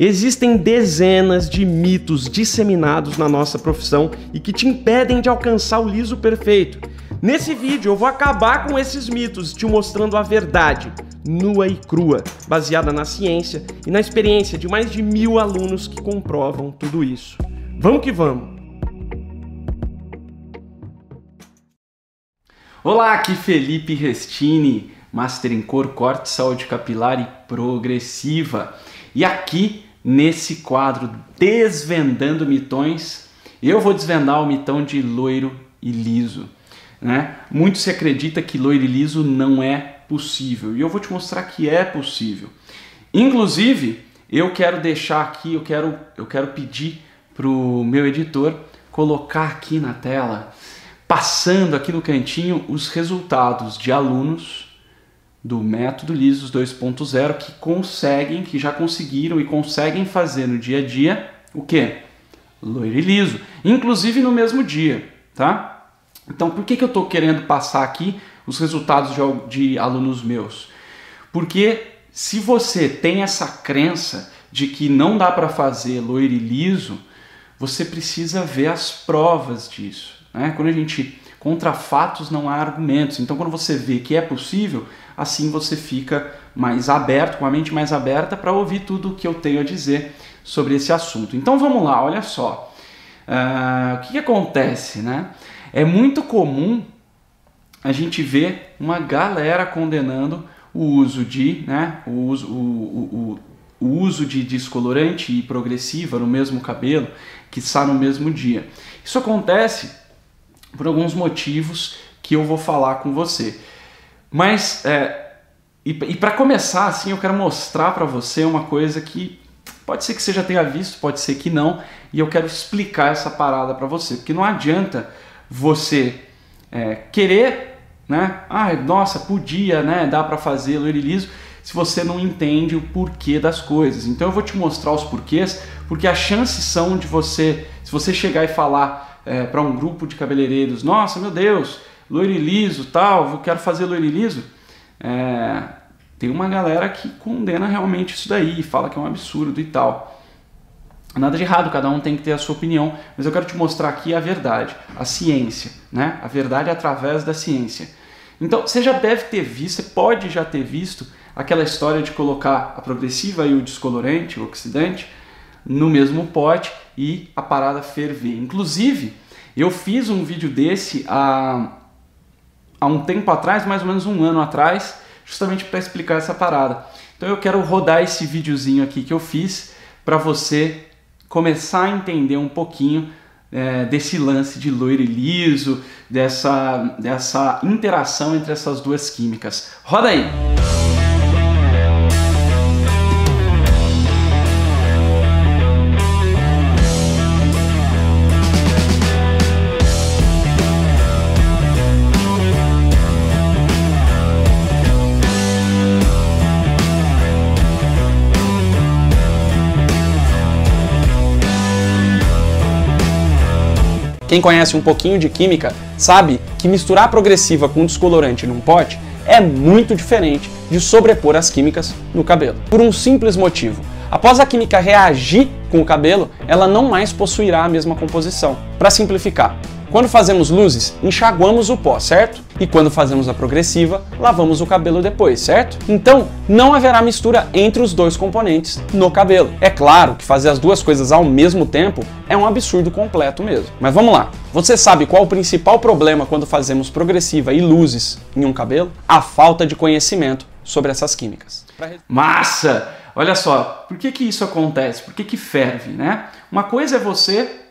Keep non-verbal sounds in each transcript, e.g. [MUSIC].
Existem dezenas de mitos disseminados na nossa profissão e que te impedem de alcançar o liso perfeito. Nesse vídeo eu vou acabar com esses mitos, te mostrando a verdade, nua e crua, baseada na ciência e na experiência de mais de mil alunos que comprovam tudo isso. Vamos que vamos! Olá, aqui Felipe Restini, Master em Cor, Corte, Saúde Capilar e Progressiva. E aqui nesse quadro Desvendando Mitões, eu vou desvendar o mitão de loiro e liso. Né? Muito se acredita que loiro e liso não é possível e eu vou te mostrar que é possível. Inclusive, eu quero deixar aqui, eu quero, eu quero pedir para o meu editor colocar aqui na tela, passando aqui no cantinho, os resultados de alunos do método Lisos 2.0 que conseguem, que já conseguiram e conseguem fazer no dia a dia o que? Loiro e liso, inclusive no mesmo dia, tá? Então, por que, que eu estou querendo passar aqui os resultados de, de alunos meus? Porque se você tem essa crença de que não dá para fazer loiro e liso, você precisa ver as provas disso. Né? Quando a gente contra fatos não há argumentos. Então, quando você vê que é possível, assim você fica mais aberto, com a mente mais aberta para ouvir tudo o que eu tenho a dizer sobre esse assunto. Então, vamos lá, olha só. Uh, o que, que acontece, né? É muito comum a gente ver uma galera condenando o uso de, né, o uso, o, o, o, uso de descolorante e progressiva no mesmo cabelo que está no mesmo dia. Isso acontece por alguns motivos que eu vou falar com você. Mas, é, e, e para começar, assim, eu quero mostrar para você uma coisa que pode ser que você já tenha visto, pode ser que não, e eu quero explicar essa parada para você, porque não adianta você é, querer, né? Ah, nossa, podia, né? Dá para fazer loiro liso, se você não entende o porquê das coisas. Então eu vou te mostrar os porquês, porque as chances são de você, se você chegar e falar é, para um grupo de cabeleireiros, nossa, meu Deus, loiro e liso, tal, eu quero fazer loiro e liso, é, tem uma galera que condena realmente isso daí, fala que é um absurdo e tal. Nada de errado, cada um tem que ter a sua opinião, mas eu quero te mostrar aqui a verdade, a ciência, né? A verdade através da ciência. Então, você já deve ter visto, você pode já ter visto aquela história de colocar a progressiva e o descolorante, o oxidante, no mesmo pote e a parada ferver. Inclusive, eu fiz um vídeo desse há, há um tempo atrás, mais ou menos um ano atrás, justamente para explicar essa parada. Então eu quero rodar esse videozinho aqui que eu fiz para você começar a entender um pouquinho é, desse lance de loiro e liso, dessa, dessa interação entre essas duas químicas. Roda aí! Quem conhece um pouquinho de química sabe que misturar progressiva com descolorante num pote é muito diferente de sobrepor as químicas no cabelo. Por um simples motivo. Após a química reagir com o cabelo, ela não mais possuirá a mesma composição. Para simplificar, quando fazemos luzes, enxaguamos o pó, certo? E quando fazemos a progressiva, lavamos o cabelo depois, certo? Então, não haverá mistura entre os dois componentes no cabelo. É claro que fazer as duas coisas ao mesmo tempo é um absurdo completo mesmo. Mas vamos lá. Você sabe qual o principal problema quando fazemos progressiva e luzes em um cabelo? A falta de conhecimento sobre essas químicas. Massa! Olha só, por que, que isso acontece? Por que, que ferve, né? Uma coisa é você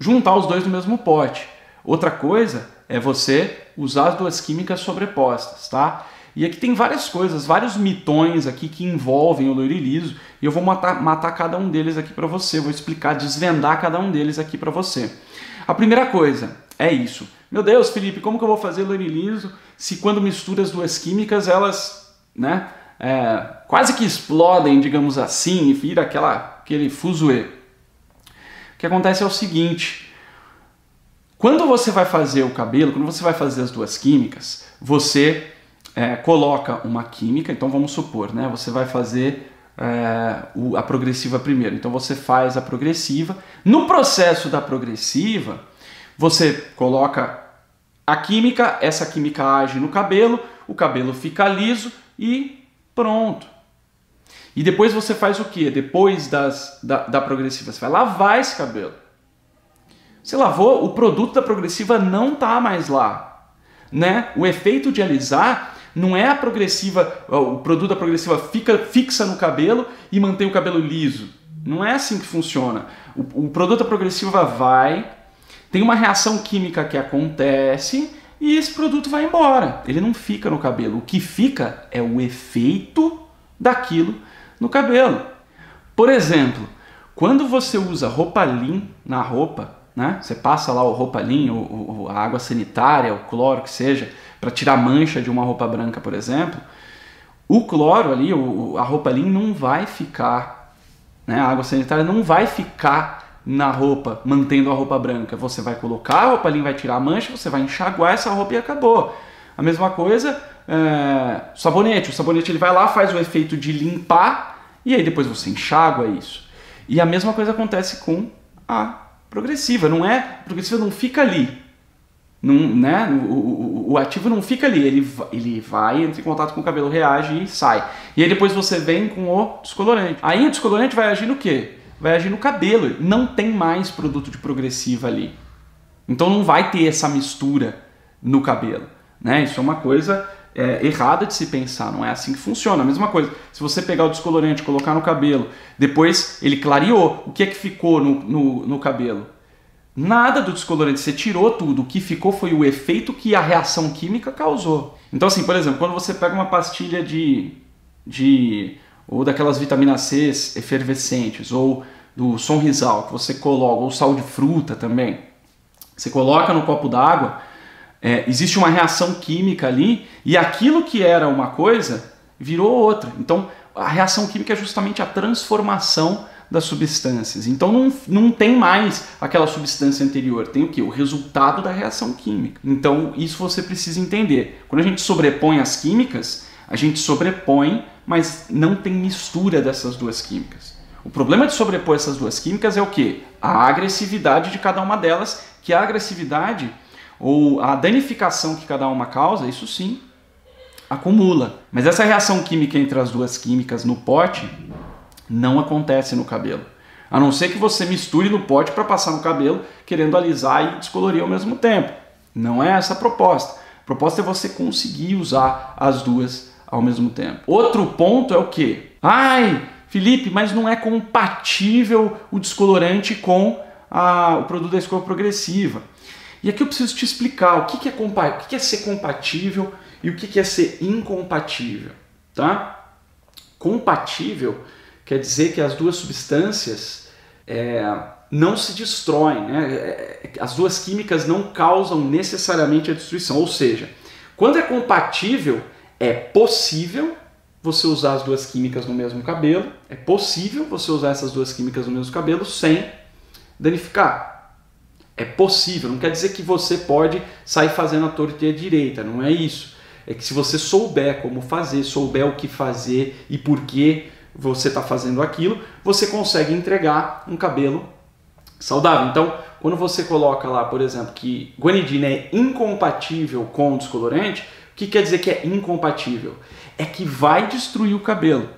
juntar os dois no mesmo pote. Outra coisa é você usar as duas químicas sobrepostas, tá? E aqui tem várias coisas, vários mitões aqui que envolvem o loiro e eu vou matar, matar cada um deles aqui para você, vou explicar, desvendar cada um deles aqui para você. A primeira coisa é isso. Meu Deus, Felipe, como que eu vou fazer loiro e liso se quando mistura as duas químicas elas, né, é, quase que explodem, digamos assim, e vira aquela, aquele fuzuê? O que acontece é o seguinte: quando você vai fazer o cabelo, quando você vai fazer as duas químicas, você é, coloca uma química, então vamos supor, né? Você vai fazer é, o, a progressiva primeiro. Então você faz a progressiva. No processo da progressiva, você coloca a química, essa química age no cabelo, o cabelo fica liso e pronto. E depois você faz o que? Depois das, da, da progressiva, você vai lavar esse cabelo. Você lavou, o produto da progressiva não está mais lá. Né? O efeito de alisar não é a progressiva, o produto da progressiva fica fixa no cabelo e mantém o cabelo liso. Não é assim que funciona. O, o produto da progressiva vai, tem uma reação química que acontece e esse produto vai embora. Ele não fica no cabelo. O que fica é o efeito daquilo no cabelo. Por exemplo, quando você usa roupa Lean na roupa, né? Você passa lá o roupa Lean, o, o, a água sanitária, o cloro que seja, para tirar mancha de uma roupa branca, por exemplo, o cloro ali, o, a roupa Lean não vai ficar, né? A água sanitária não vai ficar na roupa, mantendo a roupa branca. Você vai colocar a roupa Lean, vai tirar a mancha, você vai enxaguar essa roupa e acabou. A mesma coisa, é, sabonete. O sabonete ele vai lá, faz o efeito de limpar e aí depois você enxágua isso. E a mesma coisa acontece com a progressiva. Não é, progressiva não fica ali. Não, né? o, o, o, ativo não fica ali, ele, ele vai, entra em contato com o cabelo, reage e sai. E aí depois você vem com o descolorante. Aí o descolorante vai agir no quê? Vai agir no cabelo. Não tem mais produto de progressiva ali. Então não vai ter essa mistura no cabelo. Né? Isso é uma coisa é, errada de se pensar, não é assim que funciona. A mesma coisa, se você pegar o descolorante colocar no cabelo, depois ele clareou, o que é que ficou no, no, no cabelo? Nada do descolorante, você tirou tudo, o que ficou foi o efeito que a reação química causou. Então, assim, por exemplo, quando você pega uma pastilha de. de ou daquelas vitaminas C efervescentes, ou do sonrisal que você coloca, ou sal de fruta também, você coloca no copo d'água é, existe uma reação química ali e aquilo que era uma coisa virou outra. Então, a reação química é justamente a transformação das substâncias. Então não, não tem mais aquela substância anterior, tem o que? O resultado da reação química. Então isso você precisa entender. Quando a gente sobrepõe as químicas, a gente sobrepõe, mas não tem mistura dessas duas químicas. O problema de sobrepor essas duas químicas é o que? A agressividade de cada uma delas, que a agressividade ou a danificação que cada uma causa, isso sim acumula. Mas essa reação química entre as duas químicas no pote não acontece no cabelo. A não ser que você misture no pote para passar no cabelo, querendo alisar e descolorir ao mesmo tempo. Não é essa a proposta. A proposta é você conseguir usar as duas ao mesmo tempo. Outro ponto é o que? Ai, Felipe, mas não é compatível o descolorante com a, o produto da escova progressiva. E aqui eu preciso te explicar o que, é, o que é ser compatível e o que é ser incompatível. Tá? Compatível quer dizer que as duas substâncias é, não se destroem, né? É, as duas químicas não causam necessariamente a destruição. Ou seja, quando é compatível, é possível você usar as duas químicas no mesmo cabelo, é possível você usar essas duas químicas no mesmo cabelo sem danificar. É possível, não quer dizer que você pode sair fazendo a torta a direita, não é isso. É que se você souber como fazer, souber o que fazer e por que você está fazendo aquilo, você consegue entregar um cabelo saudável. Então, quando você coloca lá, por exemplo, que guanidina é incompatível com o descolorante, o que quer dizer que é incompatível? É que vai destruir o cabelo.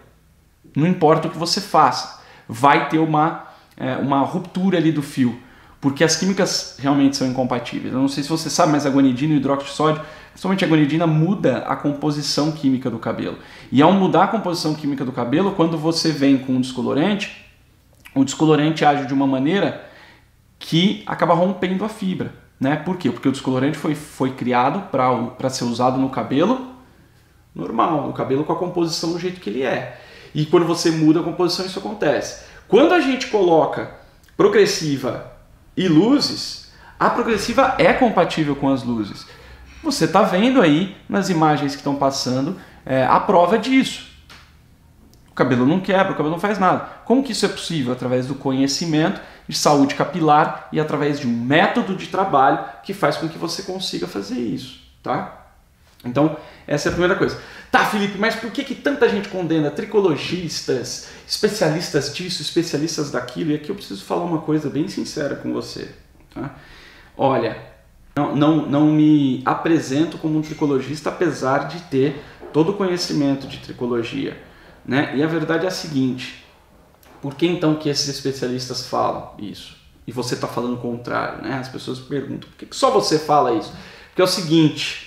Não importa o que você faça, vai ter uma, é, uma ruptura ali do fio porque as químicas realmente são incompatíveis. Eu não sei se você sabe, mas a guanidina e o hidróxido de sódio, principalmente a guanidina, muda a composição química do cabelo. E ao mudar a composição química do cabelo, quando você vem com um descolorante, o descolorante age de uma maneira que acaba rompendo a fibra. Né? Por quê? Porque o descolorante foi, foi criado para ser usado no cabelo normal, no cabelo com a composição do jeito que ele é. E quando você muda a composição, isso acontece. Quando a gente coloca progressiva e luzes, a progressiva é compatível com as luzes. Você está vendo aí nas imagens que estão passando é, a prova disso. O cabelo não quebra, o cabelo não faz nada. Como que isso é possível? Através do conhecimento de saúde capilar e através de um método de trabalho que faz com que você consiga fazer isso, tá? Então, essa é a primeira coisa. Tá, Felipe, mas por que, que tanta gente condena tricologistas, especialistas disso, especialistas daquilo? E aqui eu preciso falar uma coisa bem sincera com você. Tá? Olha, não, não, não me apresento como um tricologista, apesar de ter todo o conhecimento de tricologia. Né? E a verdade é a seguinte: por que então que esses especialistas falam isso? E você está falando o contrário, né? As pessoas perguntam, por que, que só você fala isso? Porque é o seguinte,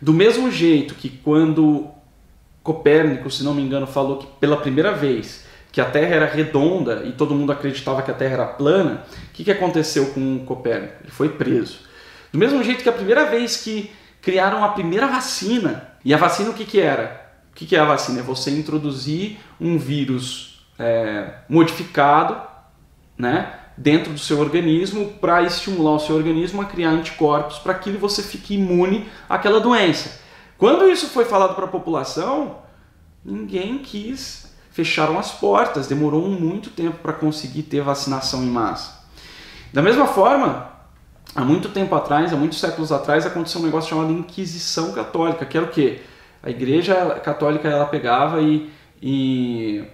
do mesmo jeito que quando Copérnico, se não me engano, falou que pela primeira vez que a Terra era redonda e todo mundo acreditava que a Terra era plana, o que, que aconteceu com Copérnico? Ele foi preso. Do mesmo jeito que a primeira vez que criaram a primeira vacina, e a vacina o que, que era? O que, que é a vacina? É você introduzir um vírus é, modificado né, dentro do seu organismo para estimular o seu organismo a criar anticorpos para que você fique imune àquela doença. Quando isso foi falado para a população, ninguém quis, fecharam as portas, demorou muito tempo para conseguir ter vacinação em massa. Da mesma forma, há muito tempo atrás, há muitos séculos atrás, aconteceu um negócio chamado Inquisição Católica, que era o quê? A Igreja Católica ela pegava e, e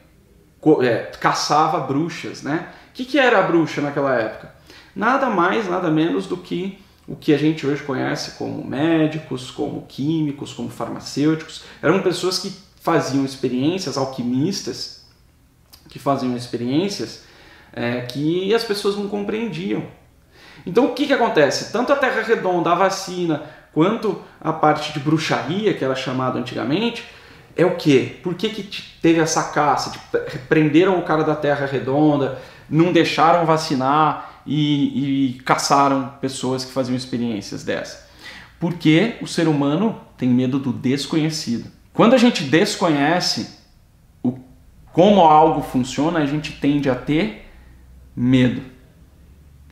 é, caçava bruxas, né? Que, que era a bruxa naquela época? Nada mais, nada menos do que o que a gente hoje conhece como médicos, como químicos, como farmacêuticos. Eram pessoas que faziam experiências, alquimistas, que faziam experiências é, que as pessoas não compreendiam. Então o que, que acontece? Tanto a Terra Redonda, a vacina, quanto a parte de bruxaria, que era chamado antigamente, é o quê? Por que, que teve essa caça? Tipo, prenderam o cara da Terra Redonda, não deixaram vacinar e, e caçaram pessoas que faziam experiências dessa? Porque o ser humano tem medo do desconhecido. Quando a gente desconhece o, como algo funciona, a gente tende a ter medo.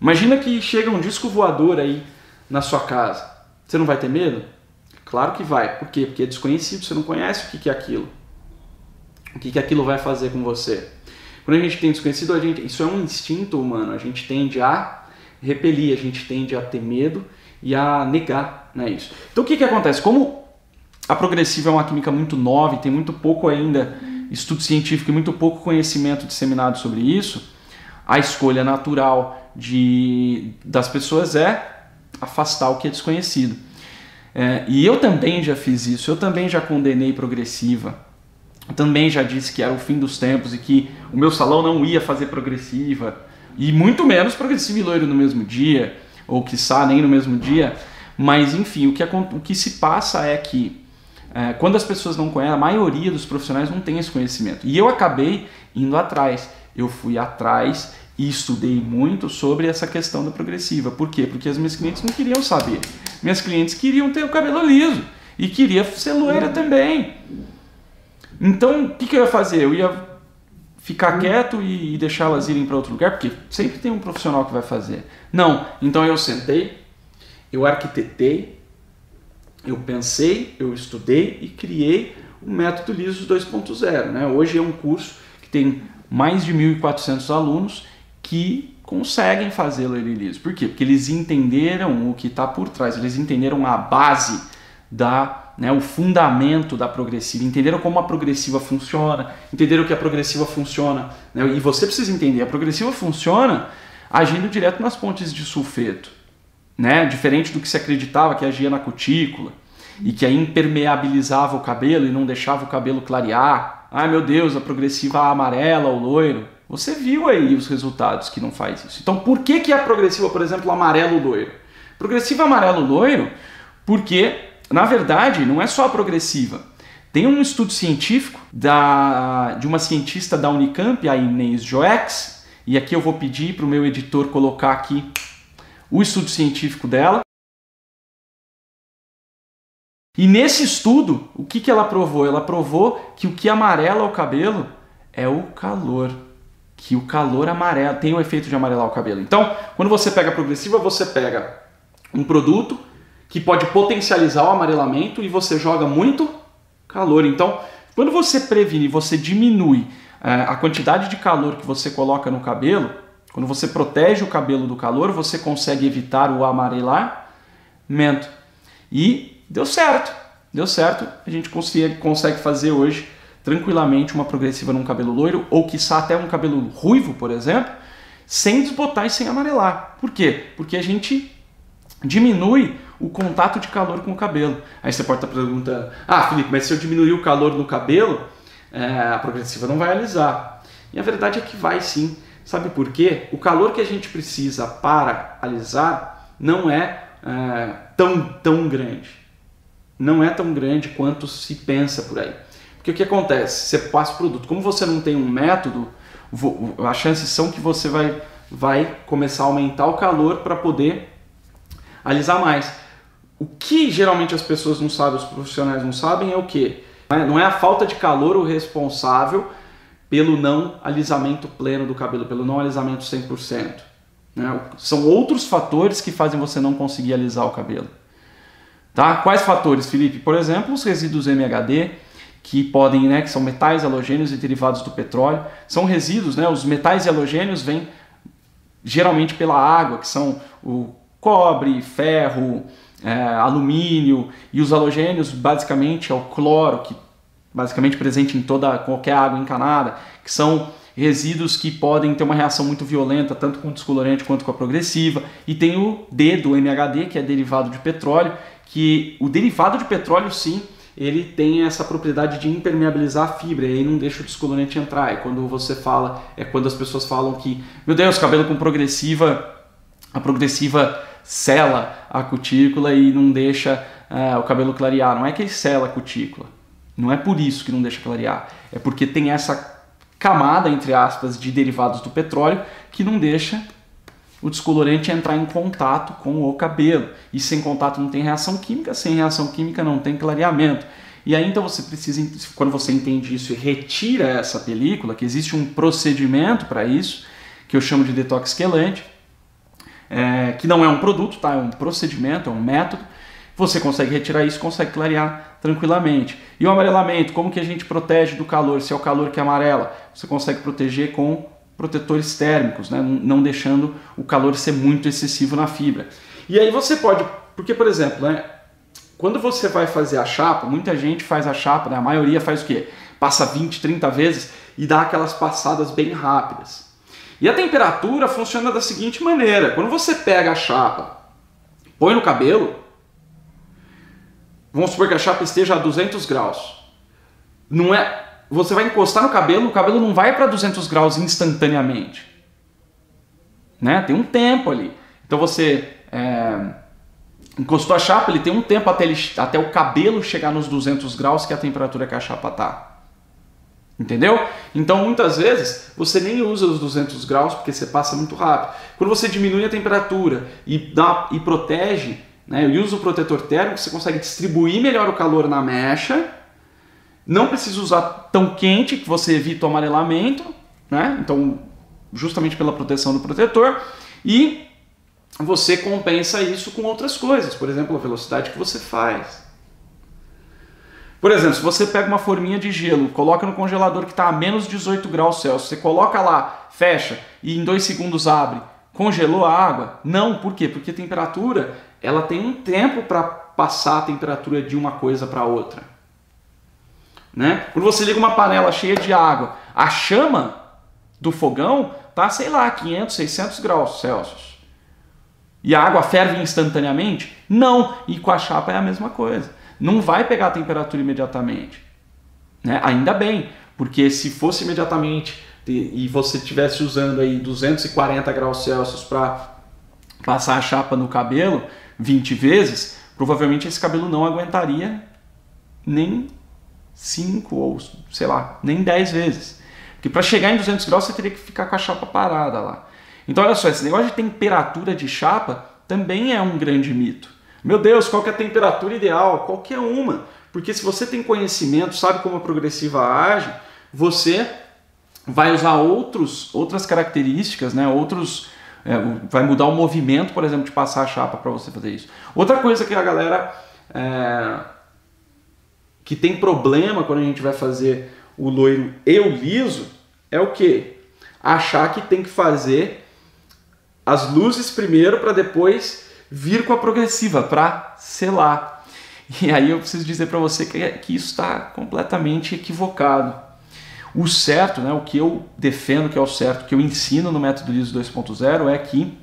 Imagina que chega um disco voador aí na sua casa. Você não vai ter medo? Claro que vai. Por quê? Porque é desconhecido, você não conhece o que é aquilo. O que, que aquilo vai fazer com você. Quando a gente tem desconhecido, a gente, isso é um instinto humano. A gente tende a repelir, a gente tende a ter medo e a negar né, isso. Então o que, que acontece? Como a progressiva é uma química muito nova e tem muito pouco ainda estudo científico e muito pouco conhecimento disseminado sobre isso, a escolha natural de, das pessoas é afastar o que é desconhecido. É, e eu também já fiz isso, eu também já condenei progressiva, também já disse que era o fim dos tempos e que o meu salão não ia fazer progressiva, e muito menos progressiva e loiro no mesmo dia, ou quiçá nem no mesmo dia, mas enfim, o que, o que se passa é que é, quando as pessoas não conhecem, a maioria dos profissionais não tem esse conhecimento. E eu acabei indo atrás, eu fui atrás e estudei muito sobre essa questão da progressiva. Por quê? Porque as minhas clientes não queriam saber. Minhas clientes queriam ter o cabelo liso e queria ser loira também. Então, o que, que eu ia fazer? Eu ia ficar quieto e, e deixá-las irem para outro lugar, porque sempre tem um profissional que vai fazer. Não. Então eu sentei, eu arquitetei, eu pensei, eu estudei e criei o método Liso 2.0. Né? Hoje é um curso que tem mais de 1.400 alunos que conseguem fazer loirilismo. Por quê? Porque eles entenderam o que está por trás, eles entenderam a base da, né, o fundamento da progressiva, entenderam como a progressiva funciona, entenderam que a progressiva funciona. Né, e você precisa entender, a progressiva funciona agindo direto nas pontes de sulfeto, né, diferente do que se acreditava que agia na cutícula e que aí impermeabilizava o cabelo e não deixava o cabelo clarear. Ai meu Deus, a progressiva amarela ou loiro. Você viu aí os resultados que não faz isso. Então, por que, que a progressiva, por exemplo, amarelo loiro? Progressiva amarelo loiro, porque, na verdade, não é só a progressiva. Tem um estudo científico da, de uma cientista da Unicamp, a Inês Joex, e aqui eu vou pedir para o meu editor colocar aqui o estudo científico dela. E nesse estudo, o que, que ela provou? Ela provou que o que amarela o cabelo é o calor que o calor amarelo tem o efeito de amarelar o cabelo. Então, quando você pega a progressiva, você pega um produto que pode potencializar o amarelamento e você joga muito calor. Então, quando você previne, você diminui é, a quantidade de calor que você coloca no cabelo, quando você protege o cabelo do calor, você consegue evitar o amarelamento. E deu certo, deu certo. A gente consegue, consegue fazer hoje tranquilamente uma progressiva num cabelo loiro, ou quiçá até um cabelo ruivo, por exemplo, sem desbotar e sem amarelar. Por quê? Porque a gente diminui o contato de calor com o cabelo. Aí você pode estar perguntando, ah, Felipe, mas se eu diminuir o calor no cabelo, é, a progressiva não vai alisar. E a verdade é que vai sim. Sabe por quê? O calor que a gente precisa para alisar não é, é tão, tão grande. Não é tão grande quanto se pensa por aí. Porque o que acontece? Você passa o produto. Como você não tem um método, as chances são que você vai, vai começar a aumentar o calor para poder alisar mais. O que geralmente as pessoas não sabem, os profissionais não sabem, é o que? Não é a falta de calor o responsável pelo não alisamento pleno do cabelo, pelo não alisamento 100%. Né? São outros fatores que fazem você não conseguir alisar o cabelo. Tá? Quais fatores, Felipe? Por exemplo, os resíduos MHD, que podem, né, que são metais halogênios e derivados do petróleo. São resíduos, né, os metais halogênios vêm geralmente pela água, que são o cobre, ferro, é, alumínio, e os halogênios basicamente é o cloro, que basicamente presente em toda qualquer água encanada, que são resíduos que podem ter uma reação muito violenta, tanto com o descolorante quanto com a progressiva. E tem o D do MHD, que é derivado de petróleo, que o derivado de petróleo sim ele tem essa propriedade de impermeabilizar a fibra e aí não deixa o descolorante entrar. É quando você fala, é quando as pessoas falam que, meu Deus, cabelo com progressiva, a progressiva sela a cutícula e não deixa uh, o cabelo clarear. Não é que ele sela a cutícula, não é por isso que não deixa clarear, é porque tem essa camada, entre aspas, de derivados do petróleo que não deixa o descolorante entrar em contato com o cabelo. E sem contato não tem reação química, sem reação química não tem clareamento. E aí então você precisa, quando você entende isso e retira essa película, que existe um procedimento para isso, que eu chamo de detox quelante, é, que não é um produto, tá? é um procedimento, é um método, você consegue retirar isso, consegue clarear tranquilamente. E o amarelamento, como que a gente protege do calor? Se é o calor que amarela, você consegue proteger com protetores térmicos, né? não deixando o calor ser muito excessivo na fibra. E aí você pode, porque por exemplo, né? quando você vai fazer a chapa, muita gente faz a chapa, né? a maioria faz o quê? Passa 20, 30 vezes e dá aquelas passadas bem rápidas. E a temperatura funciona da seguinte maneira: quando você pega a chapa, põe no cabelo, vamos supor que a chapa esteja a 200 graus. Não é você vai encostar no cabelo, o cabelo não vai para 200 graus instantaneamente. Né? Tem um tempo ali. Então você é, encostou a chapa, ele tem um tempo até, ele, até o cabelo chegar nos 200 graus, que é a temperatura que a chapa está. Entendeu? Então muitas vezes você nem usa os 200 graus porque você passa muito rápido. Quando você diminui a temperatura e, dá, e protege, né, e usa o protetor térmico, você consegue distribuir melhor o calor na mecha não precisa usar tão quente que você evita o amarelamento, né? Então, justamente pela proteção do protetor. E você compensa isso com outras coisas, por exemplo, a velocidade que você faz. Por exemplo, se você pega uma forminha de gelo, coloca no congelador que está a menos 18 graus Celsius, você coloca lá, fecha e em dois segundos abre, congelou a água? Não, por quê? Porque a temperatura ela tem um tempo para passar a temperatura de uma coisa para outra. Né? Quando você liga uma panela cheia de água, a chama do fogão tá, sei lá, 500, 600 graus Celsius. E a água ferve instantaneamente? Não. E com a chapa é a mesma coisa. Não vai pegar a temperatura imediatamente. Né? Ainda bem, porque se fosse imediatamente e você estivesse usando aí 240 graus Celsius para passar a chapa no cabelo 20 vezes, provavelmente esse cabelo não aguentaria nem 5 ou, sei lá, nem 10 vezes. Porque para chegar em 200 graus você teria que ficar com a chapa parada lá. Então olha só, esse negócio de temperatura de chapa também é um grande mito. Meu Deus, qual é a temperatura ideal? Qualquer uma. Porque se você tem conhecimento, sabe como a progressiva age, você vai usar outros, outras características, né? outros, é, vai mudar o movimento, por exemplo, de passar a chapa para você fazer isso. Outra coisa que a galera é, que tem problema quando a gente vai fazer o loiro e o liso é o que? Achar que tem que fazer as luzes primeiro para depois vir com a progressiva para selar. E aí eu preciso dizer para você que, que isso está completamente equivocado. O certo, né, o que eu defendo que é o certo, que eu ensino no método liso 2.0 é que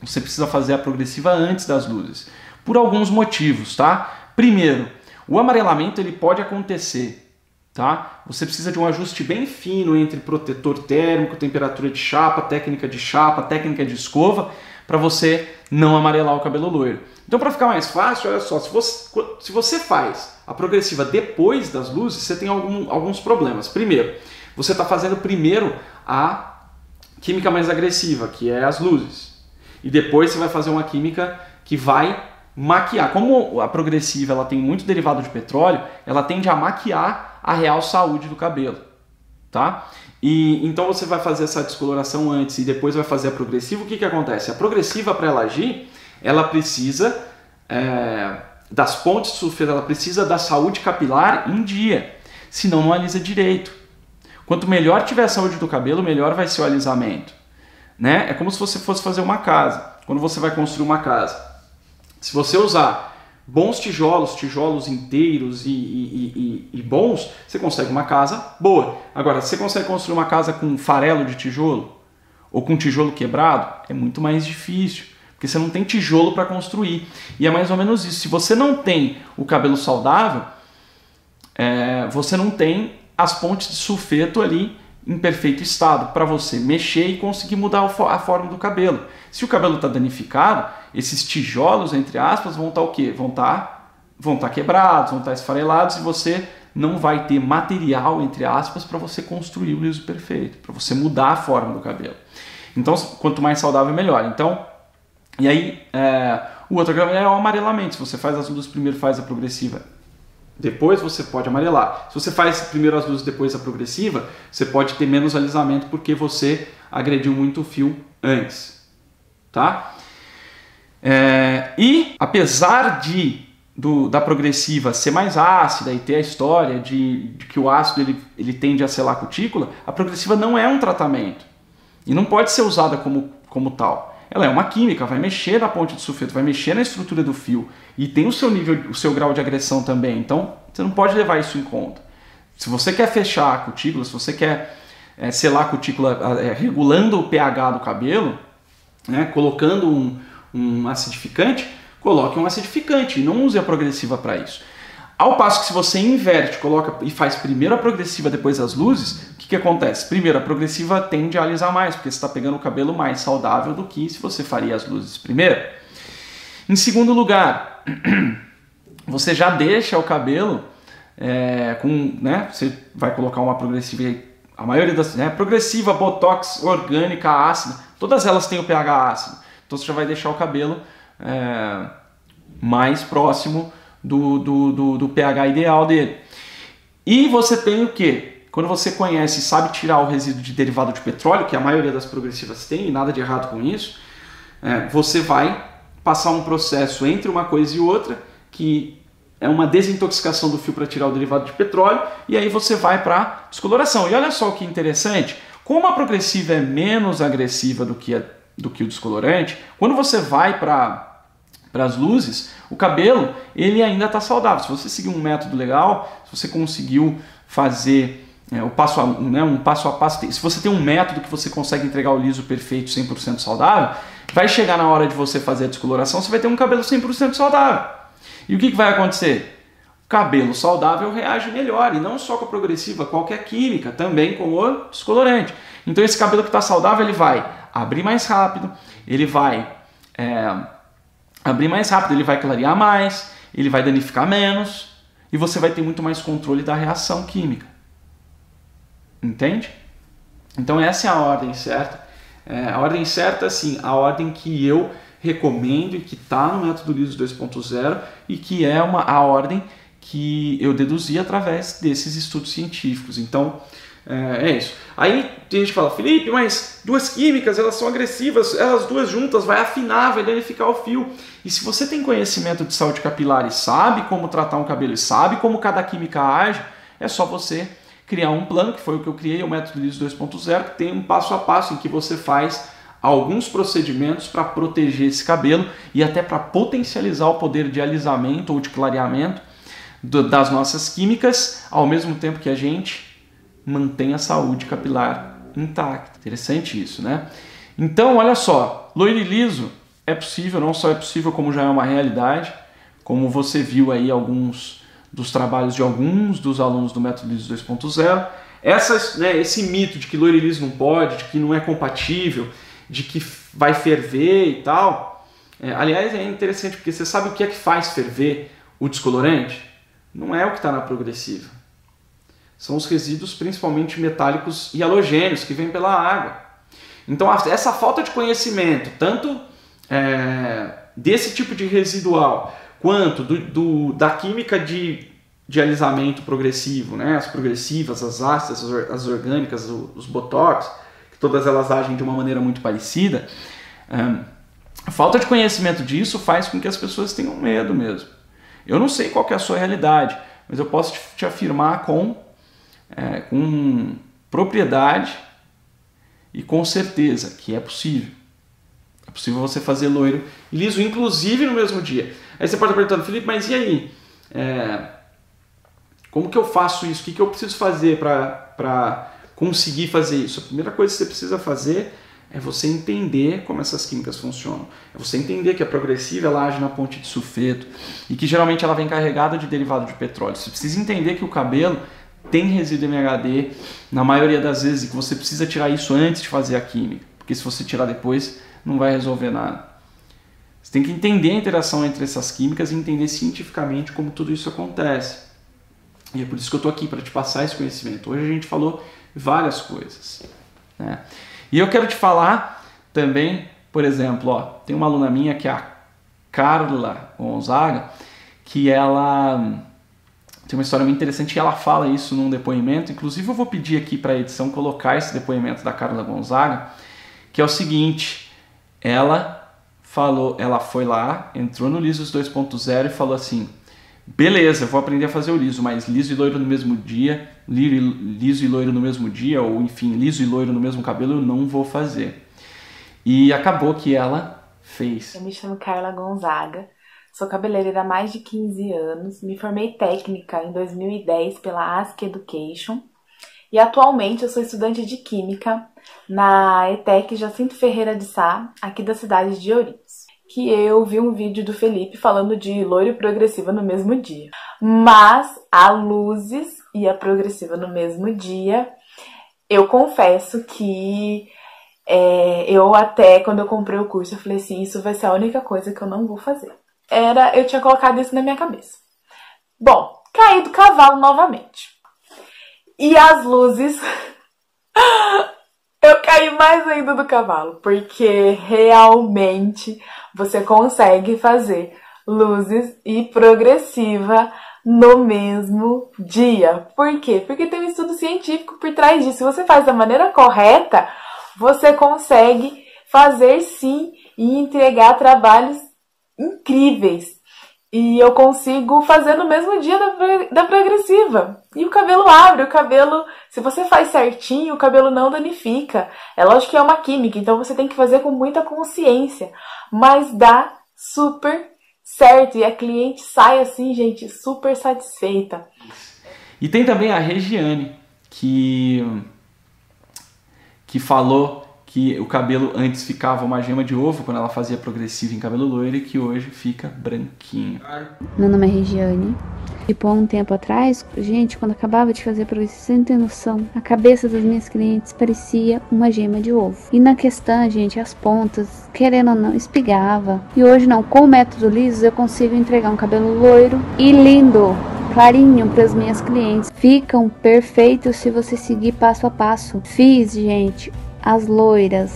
você precisa fazer a progressiva antes das luzes, por alguns motivos, tá? Primeiro, o amarelamento ele pode acontecer, tá? Você precisa de um ajuste bem fino entre protetor térmico, temperatura de chapa, técnica de chapa, técnica de escova, para você não amarelar o cabelo loiro. Então, para ficar mais fácil, olha só, se você, se você faz a progressiva depois das luzes, você tem algum, alguns problemas. Primeiro, você está fazendo primeiro a química mais agressiva, que é as luzes. E depois você vai fazer uma química que vai maquiar. Como a progressiva ela tem muito derivado de petróleo, ela tende a maquiar a real saúde do cabelo, tá? E então você vai fazer essa descoloração antes e depois vai fazer a progressiva. O que que acontece? A progressiva para ela agir, ela precisa é, das pontes de sulfeto, ela precisa da saúde capilar em dia, senão não alisa direito. Quanto melhor tiver a saúde do cabelo, melhor vai ser o alisamento. Né? É como se você fosse fazer uma casa. Quando você vai construir uma casa, se você usar bons tijolos, tijolos inteiros e, e, e, e, bons, você consegue uma casa boa. Agora, se você consegue construir uma casa com farelo de tijolo ou com tijolo quebrado, é muito mais difícil, porque você não tem tijolo para construir. E é mais ou menos isso. Se você não tem o cabelo saudável, é, você não tem as pontes de sulfeto ali em perfeito estado para você mexer e conseguir mudar a forma do cabelo. Se o cabelo está danificado, esses tijolos, entre aspas, vão estar tá o quê? Vão estar tá, vão tá quebrados, vão estar tá esfarelados e você não vai ter material, entre aspas, para você construir o liso perfeito, para você mudar a forma do cabelo. Então, quanto mais saudável, melhor. Então, e aí, é, o outro é o amarelamento. Se você faz as luzes primeiro, faz a progressiva depois você pode amarelar. Se você faz primeiro as luzes, depois a progressiva, você pode ter menos alisamento porque você agrediu muito o fio antes, tá? É, e apesar de do, da progressiva ser mais ácida e ter a história de, de, que o ácido ele, ele tende a selar a cutícula, a progressiva não é um tratamento e não pode ser usada como, como tal ela é uma química, vai mexer na ponte de sulfeto, vai mexer na estrutura do fio e tem o seu nível, o seu grau de agressão também. Então, você não pode levar isso em conta. Se você quer fechar a cutícula, se você quer é, selar a cutícula é, regulando o pH do cabelo, né, colocando um, um acidificante, coloque um acidificante e não use a progressiva para isso. Ao passo que se você inverte, coloca e faz primeiro a progressiva, depois as luzes, o que, que acontece? Primeiro, a progressiva tende a alisar mais, porque você está pegando o cabelo mais saudável do que se você faria as luzes primeiro. Em segundo lugar, [CLEARS THROAT] você já deixa o cabelo é, com, né? Você vai colocar uma progressiva, a maioria das, né, progressiva, botox, orgânica, ácida, todas elas têm o pH ácido. Então você já vai deixar o cabelo é, mais próximo do, do, do, do pH ideal dele. E você tem o que? Quando você conhece e sabe tirar o resíduo de derivado de petróleo, que a maioria das progressivas tem, e nada de errado com isso, é, você vai passar um processo entre uma coisa e outra, que é uma desintoxicação do fio para tirar o derivado de petróleo, e aí você vai para descoloração. E olha só que interessante, como a progressiva é menos agressiva do que, a, do que o descolorante, quando você vai para para as luzes, o cabelo ele ainda está saudável. Se você seguir um método legal, se você conseguiu fazer é, o passo a, né, um passo a passo, se você tem um método que você consegue entregar o liso perfeito 100% saudável, vai chegar na hora de você fazer a descoloração, você vai ter um cabelo 100% saudável. E o que, que vai acontecer? O cabelo saudável reage melhor, e não só com a progressiva, qualquer química, também com o descolorante. Então esse cabelo que está saudável, ele vai abrir mais rápido, ele vai... É, abrir mais rápido, ele vai clarear mais, ele vai danificar menos e você vai ter muito mais controle da reação química. Entende? Então essa é a ordem certa. É, a ordem certa, assim, a ordem que eu recomendo e que está no método LISO 2.0 e que é uma, a ordem que eu deduzi através desses estudos científicos. Então, é, é, isso. Aí tem gente que fala, Felipe, mas duas químicas, elas são agressivas, elas duas juntas, vai afinar, vai danificar o fio. E se você tem conhecimento de saúde capilar e sabe como tratar um cabelo e sabe como cada química age, é só você criar um plano, que foi o que eu criei, o método LIS 2.0, que tem um passo a passo em que você faz alguns procedimentos para proteger esse cabelo e até para potencializar o poder de alisamento ou de clareamento das nossas químicas, ao mesmo tempo que a gente mantém a saúde capilar intacta. Interessante isso, né? Então, olha só, loiro e liso é possível, não só é possível, como já é uma realidade, como você viu aí alguns dos trabalhos de alguns dos alunos do método Liso 2.0. Essa, né, esse mito de que loiro e liso não pode, de que não é compatível, de que vai ferver e tal. É, aliás, é interessante porque você sabe o que é que faz ferver o descolorante? Não é o que está na progressiva. São os resíduos, principalmente metálicos e halogênios, que vêm pela água. Então, essa falta de conhecimento, tanto é, desse tipo de residual, quanto do, do, da química de, de alisamento progressivo, né? as progressivas, as ácidas, as orgânicas, os botox, que todas elas agem de uma maneira muito parecida. É, a falta de conhecimento disso faz com que as pessoas tenham medo mesmo. Eu não sei qual é a sua realidade, mas eu posso te, te afirmar com, é, com propriedade e com certeza que é possível. É possível você fazer loiro e liso, inclusive no mesmo dia. Aí você pode estar perguntando, Felipe, mas e aí? É, como que eu faço isso? O que, que eu preciso fazer para conseguir fazer isso? A primeira coisa que você precisa fazer é você entender como essas químicas funcionam. É você entender que a progressiva ela age na ponte de sulfeto e que geralmente ela vem carregada de derivado de petróleo. Você precisa entender que o cabelo tem resíduo MHD na maioria das vezes e que você precisa tirar isso antes de fazer a química, porque se você tirar depois não vai resolver nada. Você tem que entender a interação entre essas químicas e entender cientificamente como tudo isso acontece. E é por isso que eu estou aqui para te passar esse conhecimento. Hoje a gente falou várias coisas. Né? E eu quero te falar também, por exemplo, ó, tem uma aluna minha que é a Carla Gonzaga, que ela tem uma história muito interessante e ela fala isso num depoimento. Inclusive, eu vou pedir aqui para a edição colocar esse depoimento da Carla Gonzaga, que é o seguinte: ela falou, ela foi lá, entrou no Lisos 2.0 e falou assim: beleza, vou aprender a fazer o liso, mas liso e loiro no mesmo dia, liso e loiro no mesmo dia, ou enfim, liso e loiro no mesmo cabelo, eu não vou fazer. E acabou que ela fez. Eu me chamo Carla Gonzaga, Sou cabeleireira há mais de 15 anos, me formei técnica em 2010 pela Ask Education e atualmente eu sou estudante de Química na ETEC Jacinto Ferreira de Sá, aqui da cidade de Ourinhos. Que eu vi um vídeo do Felipe falando de loiro progressiva no mesmo dia. Mas a luzes e a progressiva no mesmo dia, eu confesso que é, eu até quando eu comprei o curso, eu falei assim, isso vai ser a única coisa que eu não vou fazer era eu tinha colocado isso na minha cabeça. Bom, caí do cavalo novamente. E as luzes. [LAUGHS] eu caí mais ainda do cavalo, porque realmente você consegue fazer luzes e progressiva no mesmo dia. Por quê? Porque tem um estudo científico por trás disso. Se você faz da maneira correta, você consegue fazer sim e entregar trabalhos incríveis. E eu consigo fazer no mesmo dia da, da progressiva. E o cabelo abre, o cabelo, se você faz certinho, o cabelo não danifica. É lógico que é uma química, então você tem que fazer com muita consciência. Mas dá super certo. E a cliente sai assim, gente, super satisfeita. E tem também a Regiane, que, que falou que o cabelo antes ficava uma gema de ovo quando ela fazia progressiva em cabelo loiro e que hoje fica branquinho. Meu nome é Regiane. Tipo, há um tempo atrás, gente, quando acabava de fazer progressiva, sem ter noção, a cabeça das minhas clientes parecia uma gema de ovo. E na questão, gente, as pontas, querendo ou não, espigava. E hoje não, com o método liso eu consigo entregar um cabelo loiro e lindo clarinho para as minhas clientes. Ficam perfeitos se você seguir passo a passo. Fiz, gente, as loiras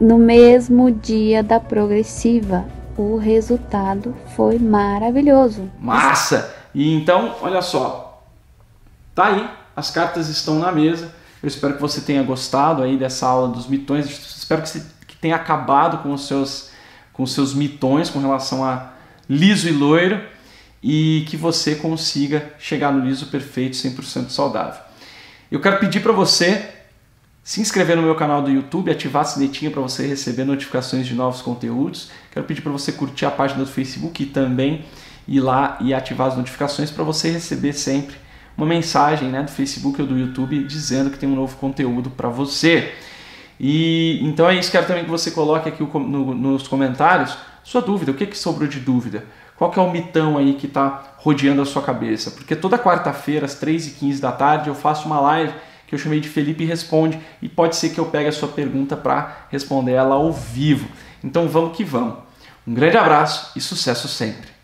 no mesmo dia da progressiva. O resultado foi maravilhoso. Massa! E então, olha só, tá aí, as cartas estão na mesa. Eu espero que você tenha gostado aí dessa aula dos mitões. espero que você tenha acabado com os seus com os seus mitões com relação a liso e loiro e que você consiga chegar no liso perfeito 100% saudável. Eu quero pedir para você se inscrever no meu canal do YouTube, ativar a sinetinha para você receber notificações de novos conteúdos. Quero pedir para você curtir a página do Facebook e também ir lá e ativar as notificações para você receber sempre uma mensagem né, do Facebook ou do YouTube dizendo que tem um novo conteúdo para você. E então é isso, quero também que você coloque aqui no, nos comentários sua dúvida, o que, que sobrou de dúvida? Qual que é o mitão aí que está rodeando a sua cabeça? Porque toda quarta-feira, às 3h15 da tarde, eu faço uma live que eu chamei de Felipe Responde e pode ser que eu pegue a sua pergunta para responder ela ao vivo. Então vamos que vamos. Um grande abraço e sucesso sempre!